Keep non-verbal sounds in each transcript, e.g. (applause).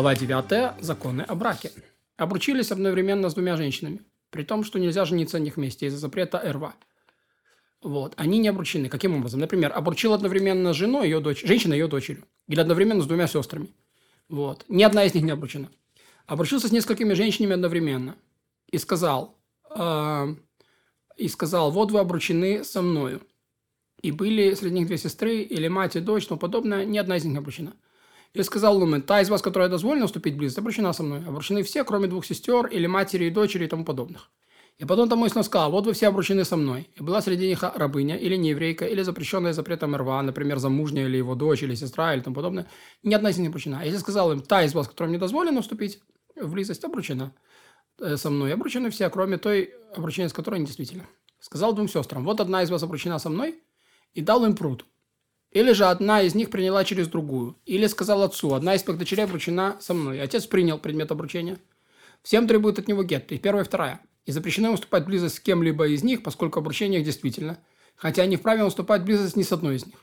Глава 9. Законы о браке. Обручились одновременно с двумя женщинами. При том, что нельзя жениться на них вместе из-за запрета РВА. Вот. Они не обручены. Каким образом? Например, обручил одновременно жену, ее дочь, женщина ее дочерью. Или одновременно с двумя сестрами. Вот. Ни одна из них не обручена. Обручился с несколькими женщинами одновременно. И сказал, э, и сказал, вот вы обручены со мною. И были среди них две сестры, или мать и дочь, тому подобное. Ни одна из них не обручена. И сказал Лумен, та из вас, которая дозволена вступить в близость, обручена со мной. Обручены все, кроме двух сестер, или матери и дочери и тому подобных. И потом тому Ислам сказал, вот вы все обручены со мной. И была среди них рабыня, или нееврейка, или запрещенная запретом РВА, например, замужняя, или его дочь, или сестра, или тому подобное. Ни одна из них не обручена. А если сказал им, та из вас, которая мне дозволена вступить в близость, обручена э, со мной. Обручены все, кроме той, обручения с которой не действительно. Сказал двум сестрам, вот одна из вас обручена со мной, и дал им пруд. Или же одна из них приняла через другую. Или сказал отцу, одна из твоих дочерей обручена со мной. Отец принял предмет обручения. Всем требует от него гет, и первая, и вторая. И запрещено в близость с кем-либо из них, поскольку обручение их действительно. Хотя они вправе вступать в близость ни с одной из них.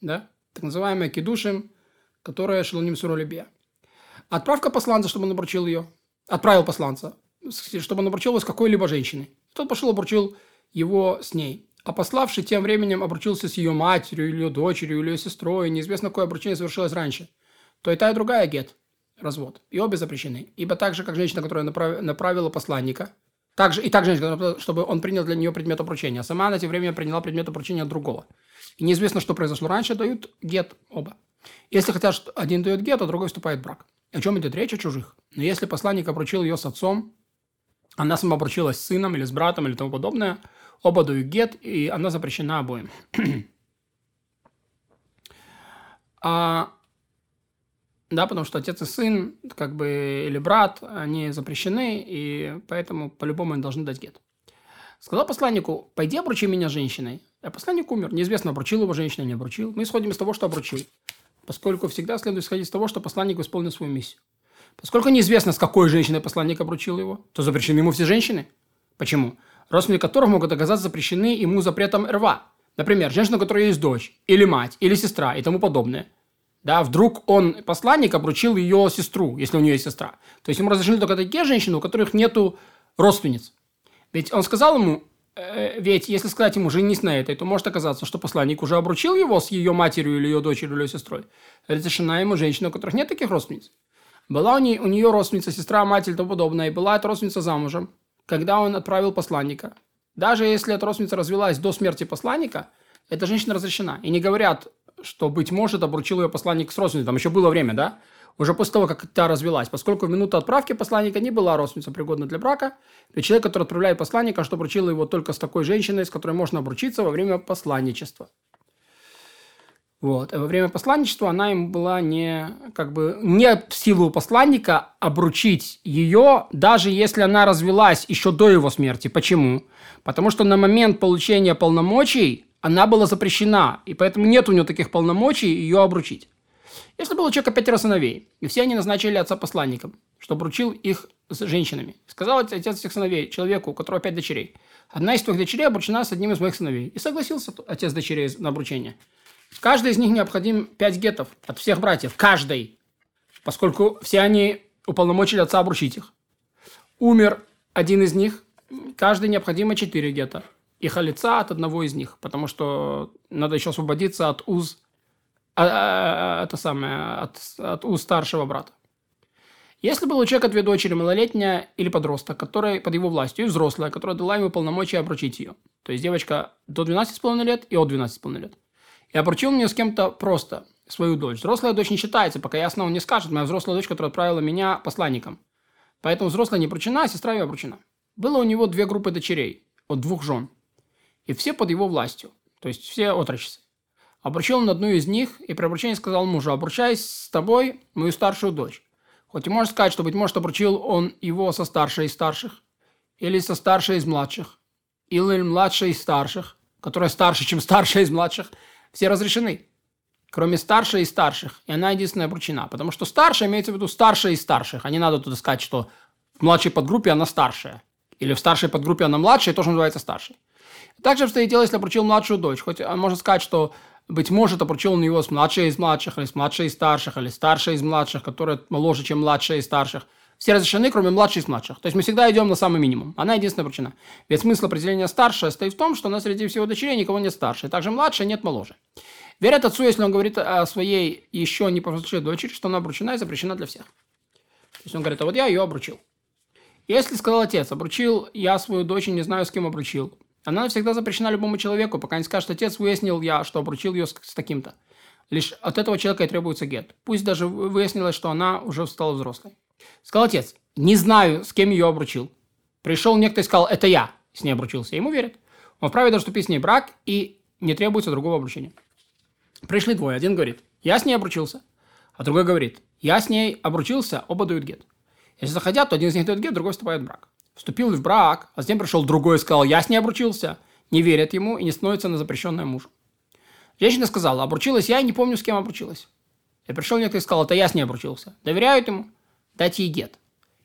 Да? Так называемая кедушим, которая шелоним суролебия. Отправка посланца, чтобы он обручил ее. Отправил посланца, чтобы он обручил его с какой-либо женщиной. Тот пошел обручил его с ней. А пославший тем временем обручился с ее матерью, или ее дочерью, или ее сестрой, неизвестно, какое обручение совершилось раньше. То и та, и другая гет. Развод. И обе запрещены. Ибо так же, как женщина, которая направила посланника, также, и так женщина, чтобы он принял для нее предмет обручения. Сама она тем временем приняла предмет обручения другого. И неизвестно, что произошло раньше, дают гет оба. Если хотят, что один дает гет, а другой вступает в брак. О чем идет речь? О чужих. Но если посланник обручил ее с отцом, она сама обручилась с сыном или с братом или тому подобное – Оба дают гет, и она запрещена обоим. (clears throat) а, да, потому что отец и сын, как бы, или брат, они запрещены, и поэтому по-любому они должны дать гет. Сказал посланнику, пойди обручи меня женщиной. А посланник умер. Неизвестно, обручил его женщина, не обручил. Мы исходим из того, что обручил. Поскольку всегда следует исходить из того, что посланник исполнил свою миссию. Поскольку неизвестно, с какой женщиной посланник обручил его, то запрещены ему все женщины. Почему? Родственники которых могут оказаться запрещены ему запретом РВА. Например, женщина, у которой есть дочь, или мать, или сестра и тому подобное. Да, вдруг он, посланник, обручил ее сестру, если у нее есть сестра. То есть ему разрешили только такие женщины, у которых нету родственниц. Ведь он сказал ему, э, ведь если сказать ему «женись на этой», то может оказаться, что посланник уже обручил его с ее матерью или ее дочерью или ее сестрой. Разрешена ему женщина, у которых нет таких родственниц. Была у нее, у нее родственница, сестра, мать или тому подобное, и была эта родственница замужем когда он отправил посланника. Даже если эта родственница развелась до смерти посланника, эта женщина разрешена. И не говорят, что, быть может, обручил ее посланник с родственницей. Там еще было время, да? Уже после того, как та развелась. Поскольку в минуту отправки посланника не была родственница пригодна для брака, то человек, который отправляет посланника, что обручил его только с такой женщиной, с которой можно обручиться во время посланничества. Вот. А во время посланничества она им была не, как бы, не в силу посланника обручить ее, даже если она развелась еще до его смерти. Почему? Потому что на момент получения полномочий она была запрещена, и поэтому нет у нее таких полномочий ее обручить. Если было у человека пятеро сыновей, и все они назначили отца посланником, что обручил их с женщинами. Сказал отец этих сыновей человеку, у которого пять дочерей. Одна из твоих дочерей обручена с одним из моих сыновей. И согласился отец дочерей на обручение. Каждый из них необходим 5 гетов от всех братьев. Каждый. Поскольку все они уполномочили отца обручить их. Умер один из них, каждый необходимо 4 гета. И халица от одного из них, потому что надо еще освободиться от уз, а, а, а, это самое, от, от уз старшего брата. Если был у человека две дочери, малолетняя или подросток, который под его властью, и взрослая, которая дала ему полномочия обручить ее. То есть девочка до 12,5 лет и от 12,5 лет. И обручил мне с кем-то просто свою дочь. Взрослая дочь не считается, пока ясно он не скажет. Моя взрослая дочь, которая отправила меня посланником. Поэтому взрослая не обручена, а сестра ее обручена. Было у него две группы дочерей от двух жен. И все под его властью. То есть все отрочицы. Обручил он одну из них и при обручении сказал мужу, обручай с тобой мою старшую дочь. Хоть и можно сказать, что, быть может, обручил он его со старшей из старших, или со старшей из младших, или младшей из старших, которая старше, чем старшая из младших – все разрешены, кроме старшей и старших. И она единственная обручена. Потому что старшая имеется в виду старшая из старших. А не надо туда сказать, что в младшей подгруппе она старшая. Или в старшей подгруппе она младшая, тоже называется старшей. Также обстоит дело, если обручил младшую дочь. Хоть можно сказать, что быть может, обручил он его с младшей из младших, или с младшей из старших, или старшей из младших, которая моложе, чем младшая из старших. Все разрешены, кроме младшей из младших. То есть мы всегда идем на самый минимум. Она единственная обручена. Ведь смысл определения старшая стоит в том, что у нас среди всего дочерей никого нет старше. Также младшая нет моложе. Верят отцу, если он говорит о своей еще не повзрослевшей дочери, что она обручена и запрещена для всех. То есть он говорит, а вот я ее обручил. Если сказал отец, обручил я свою дочь не знаю, с кем обручил, она всегда запрещена любому человеку, пока не скажет, отец, выяснил я, что обручил ее с, с таким-то. Лишь от этого человека и требуется гет. Пусть даже выяснилось, что она уже стала взрослой. Сказал отец, не знаю, с кем ее обручил. Пришел некто и сказал, это я с ней обручился. Ему верят. Он вправе даже вступить с ней брак и не требуется другого обручения. Пришли двое. Один говорит, я с ней обручился. А другой говорит, я с ней обручился, оба дают гет. Если захотят, то один из них дает гет, другой вступает в брак вступил в брак, а затем пришел другой и сказал, я с ней обручился, не верят ему и не становится на запрещенное мужу. Женщина сказала, обручилась я и не помню, с кем обручилась. И пришел некто и сказал, это я с ней обручился. Доверяют ему, дайте ей гет.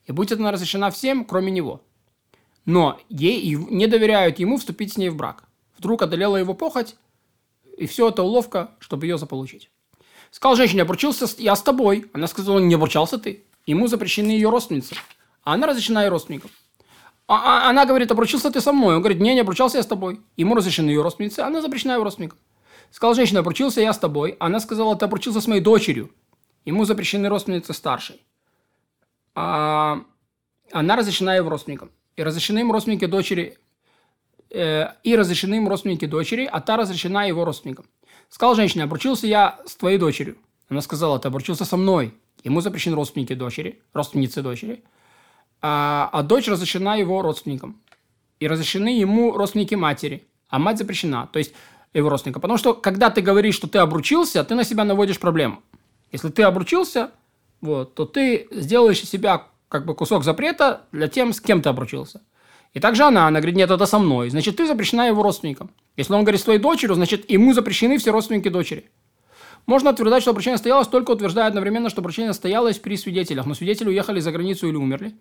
И будет она разрешена всем, кроме него. Но ей не доверяют ему вступить с ней в брак. Вдруг одолела его похоть, и все это уловка, чтобы ее заполучить. Сказал женщине, обручился я с тобой. Она сказала, не обручался ты. Ему запрещены ее родственницы. А она разрешена ее родственникам. А, а, она говорит, обручился ты со мной. Он говорит, не, не обручался я с тобой. Ему разрешены ее родственницы, она запрещена его родственникам. Сказал женщина, обручился я с тобой. Она сказала, ты обручился с моей дочерью. Ему запрещены родственницы старшей. А, она разрешена его родственникам. И разрешены им родственники дочери, э, и разрешены им родственники дочери, а та разрешена его родственникам. Сказал женщина, обручился я с твоей дочерью. Она сказала, ты обручился со мной. Ему запрещены родственники дочери, родственницы дочери а, а дочь разрешена его родственникам. И разрешены ему родственники матери, а мать запрещена, то есть его родственника. Потому что, когда ты говоришь, что ты обручился, ты на себя наводишь проблему. Если ты обручился, вот, то ты сделаешь из себя как бы кусок запрета для тем, с кем ты обручился. И также она, она говорит, нет, это со мной. Значит, ты запрещена его родственникам. Если он говорит с твоей дочерью, значит, ему запрещены все родственники дочери. Можно утверждать, что обручение состоялось, только утверждая одновременно, что обручение состоялось при свидетелях, но свидетели уехали за границу или умерли.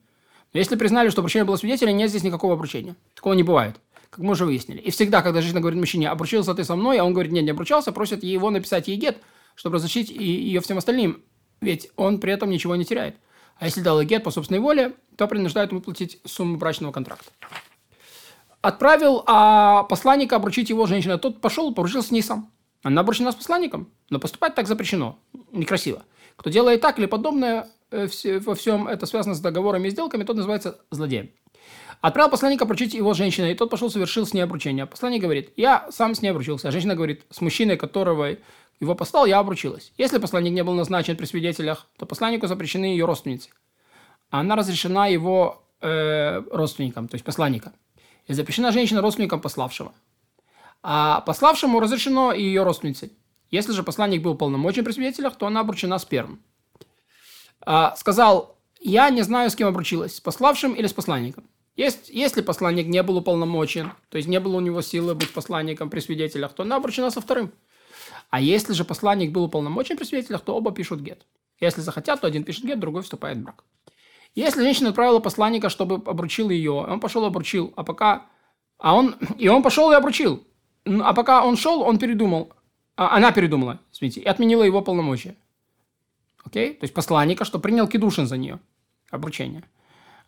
Но если признали, что обручение было свидетелем, нет здесь никакого обручения. Такого не бывает, как мы уже выяснили. И всегда, когда женщина говорит мужчине, обручился ты со мной, а он говорит, нет, не обручался, просят его написать ей гет, чтобы разрешить ее всем остальным. Ведь он при этом ничего не теряет. А если дал гет по собственной воле, то принуждает ему платить сумму брачного контракта. Отправил а, посланника обручить его женщина. Тот пошел, поручился с ней сам. Она обручена с посланником, но поступать так запрещено. Некрасиво. Кто делает так или подобное, Э, во всем это связано с договорами и сделками, тот называется злодеем. Отправил посланника обручить его женщиной, и тот пошел, совершил с ней обручение. Посланник говорит, я сам с ней обручился. А женщина говорит, с мужчиной, которого его послал, я обручилась. Если посланник не был назначен при свидетелях, то посланнику запрещены ее родственницы. Она разрешена его э, родственникам, то есть посланника. И запрещена женщина родственникам пославшего. А пославшему разрешено и ее родственницы. Если же посланник был полномочен при свидетелях, то она обручена с первым а, сказал, я не знаю, с кем обручилась, с пославшим или с посланником. Есть, если посланник не был уполномочен, то есть не было у него силы быть посланником при свидетелях, то она обручена со вторым. А если же посланник был уполномочен при свидетелях, то оба пишут гет. Если захотят, то один пишет гет, другой вступает в брак. Если женщина отправила посланника, чтобы обручил ее, он пошел и обручил, а пока... А он... И он пошел и обручил. А пока он шел, он передумал. А, она передумала, извините, и отменила его полномочия. Окей? То есть посланника, что принял Кедушин за нее. Обручение.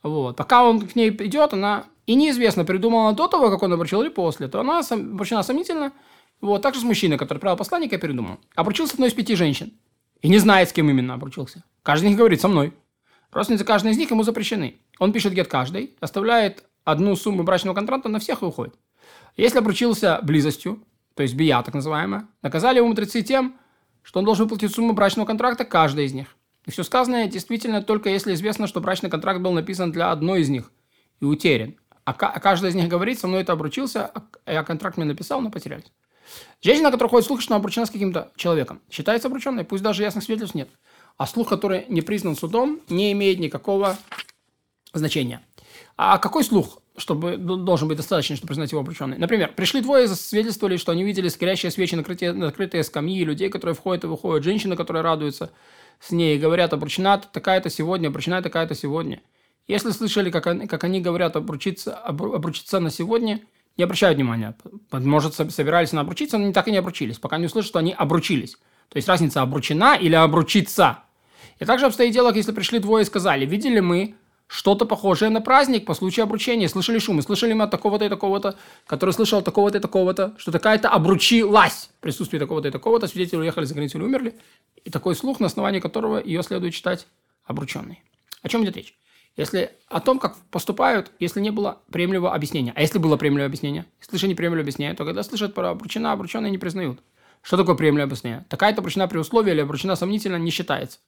Вот. Пока он к ней идет, она... И неизвестно, придумала до того, как он обручил, или после. То она сам... обручена сомнительно. Вот. Также с мужчиной, который отправил посланника, передумал. Обручился одной из пяти женщин. И не знает, с кем именно обручился. Каждый из них говорит, со мной. Родственницы каждой из них ему запрещены. Он пишет гет каждый, оставляет одну сумму брачного контракта на всех и уходит. Если обручился близостью, то есть бия так называемая, наказали его мудрецы тем, что он должен платить сумму брачного контракта каждой из них. И все сказанное действительно только если известно, что брачный контракт был написан для одной из них и утерян. А, а каждая из них говорит, со мной это обручился, а я контракт мне написал, но потерялись. Женщина, которая ходит слух, что она обручена с каким-то человеком, считается обрученной, пусть даже ясных свидетельств нет. А слух, который не признан судом, не имеет никакого значения. А какой слух? чтобы должен быть достаточно, чтобы признать его обреченной. Например, пришли двое и засвидетельствовали, что они видели скорящие свечи, накрытые, накрытые скамьи, людей, которые входят и выходят, женщины, которые радуются с ней, говорят, обручена такая-то сегодня, обручена такая-то сегодня. Если слышали, как они, как они говорят обручиться, обручиться на сегодня, не обращают внимания. Может, собирались на обручиться, но так и не обручились, пока не услышат, что они обручились. То есть разница обручена или обручиться. И также обстоит дело, если пришли двое и сказали, видели мы что-то похожее на праздник по случаю обручения. Слышали шумы, слышали мы от такого-то и такого-то, который слышал от такого-то и такого-то, что такая-то обручилась в присутствии такого-то и такого-то, свидетели уехали за границу или умерли. И такой слух, на основании которого ее следует читать обрученной. О чем идет речь? Если о том, как поступают, если не было приемлемого объяснения. А если было приемлемое объяснение? Если не приемлемое объяснение, то когда слышат про обручена, обрученные не признают. Что такое приемлемое объяснение? Такая-то обручена при условии или обручена сомнительно не считается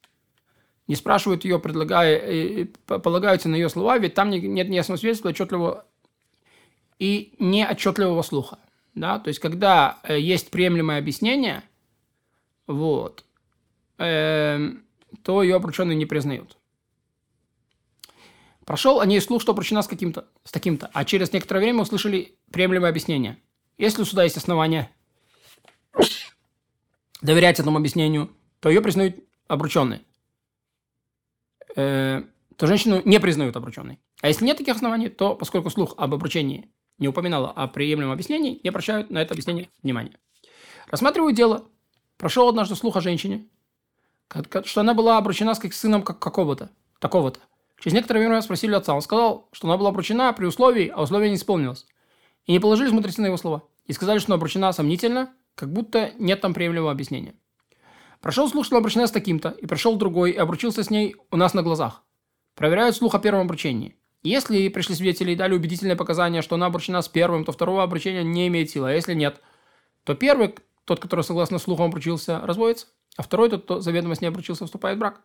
не спрашивают ее, предлагая, э, полагаются на ее слова, ведь там нет ясного свидетельства отчетливого и неотчетливого слуха. Да? То есть, когда э, есть приемлемое объяснение, вот, э, то ее обрученные не признают. Прошел о ней слух, что обручена с, каким-то, с таким-то, а через некоторое время услышали приемлемое объяснение. Если у суда есть основания доверять этому объяснению, то ее признают обрученной э, то женщину не признают обрученной. А если нет таких оснований, то, поскольку слух об обручении не упоминала о приемлемом объяснении, не обращают на это объяснение внимания. Рассматривают дело. Прошел однажды слух о женщине, что она была обручена с сыном какого-то, такого-то. Через некоторое время спросили отца. Он сказал, что она была обручена при условии, а условие не исполнилось. И не положили мудрецы на его слова. И сказали, что она обручена сомнительно, как будто нет там приемлемого объяснения. Прошел слух, что обручена с таким-то, и пришел другой, и обручился с ней у нас на глазах. Проверяют слух о первом обручении. Если пришли свидетели и дали убедительное показание, что она обручена с первым, то второго обручения не имеет силы. А если нет, то первый, тот, который согласно слухам обручился, разводится, а второй, тот, кто заведомо с ней обручился, вступает в брак.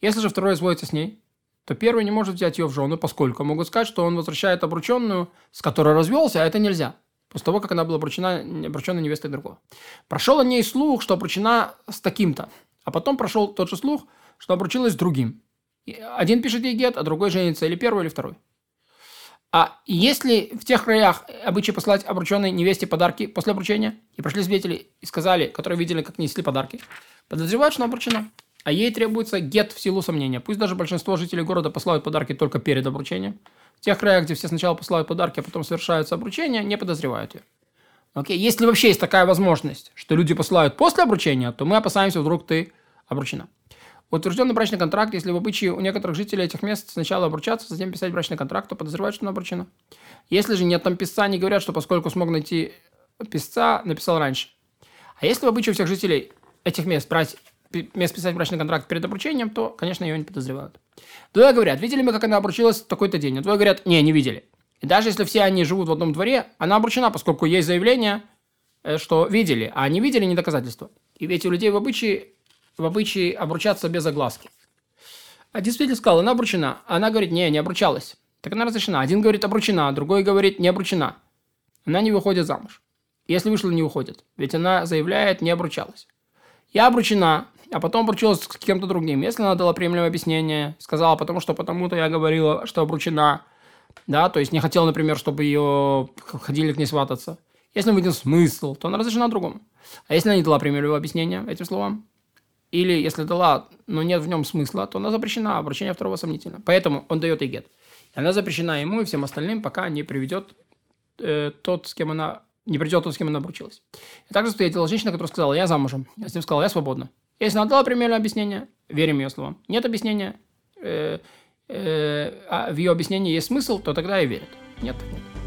Если же второй разводится с ней, то первый не может взять ее в жены, поскольку могут сказать, что он возвращает обрученную, с которой развелся, а это нельзя после того, как она была обручена, обручена невестой другого. Прошел о ней слух, что обручена с таким-то, а потом прошел тот же слух, что обручилась с другим. Один пишет ей гет, а другой женится, или первый, или второй. А если в тех краях обычай послать обрученной невесте подарки после обручения, и пришли свидетели и сказали, которые видели, как несли подарки, подозревают, что она обручена. А ей требуется гет в силу сомнения. Пусть даже большинство жителей города посылают подарки только перед обручением – в тех краях, где все сначала посылают подарки, а потом совершаются обручения, не подозревают ее. Окей? Если вообще есть такая возможность, что люди посылают после обручения, то мы опасаемся, вдруг ты обручена. Утвержденный брачный контракт, если в обычае у некоторых жителей этих мест сначала обручаться, затем писать брачный контракт, то подозревают, что она обручена. Если же нет там писца, они говорят, что поскольку смог найти писца, написал раньше. А если в обычае у всех жителей этих мест брать мест писать брачный контракт перед обручением, то, конечно, ее не подозревают. Двое говорят, видели мы, как она обручилась в такой-то день. А двое говорят, не, не видели. И даже если все они живут в одном дворе, она обручена, поскольку есть заявление, э, что видели, а не видели не доказательства. И ведь у людей в обычае, в обычае обручаться без огласки. Один свидетель сказал, она обручена. А она говорит, не, не обручалась. Так она разрешена. Один говорит, обручена, другой говорит, не обручена. Она не выходит замуж. Если вышла, не выходит. Ведь она заявляет, не обручалась. Я обручена, а потом обручилась с кем-то другим. Если она дала приемлемое объяснение, сказала, потому что потому-то я говорила, что обручена, да, то есть не хотела, например, чтобы ее ходили к ней свататься. Если виден смысл, то она разрешена другому. А если она не дала приемлемого объяснения этим словам, или если дала, но нет в нем смысла, то она запрещена, обручение второго сомнительно. Поэтому он дает ей гет. Она запрещена ему и всем остальным, пока не приведет э, тот, с кем она не придет тот, с кем она обручилась. И также встретила женщина, которая сказала, я замужем. Я с ним сказала, я свободна. Если она дала примерное объяснение, верим ее словам. Нет объяснения, э, э, а в ее объяснении есть смысл, то тогда и верят. Нет, нет.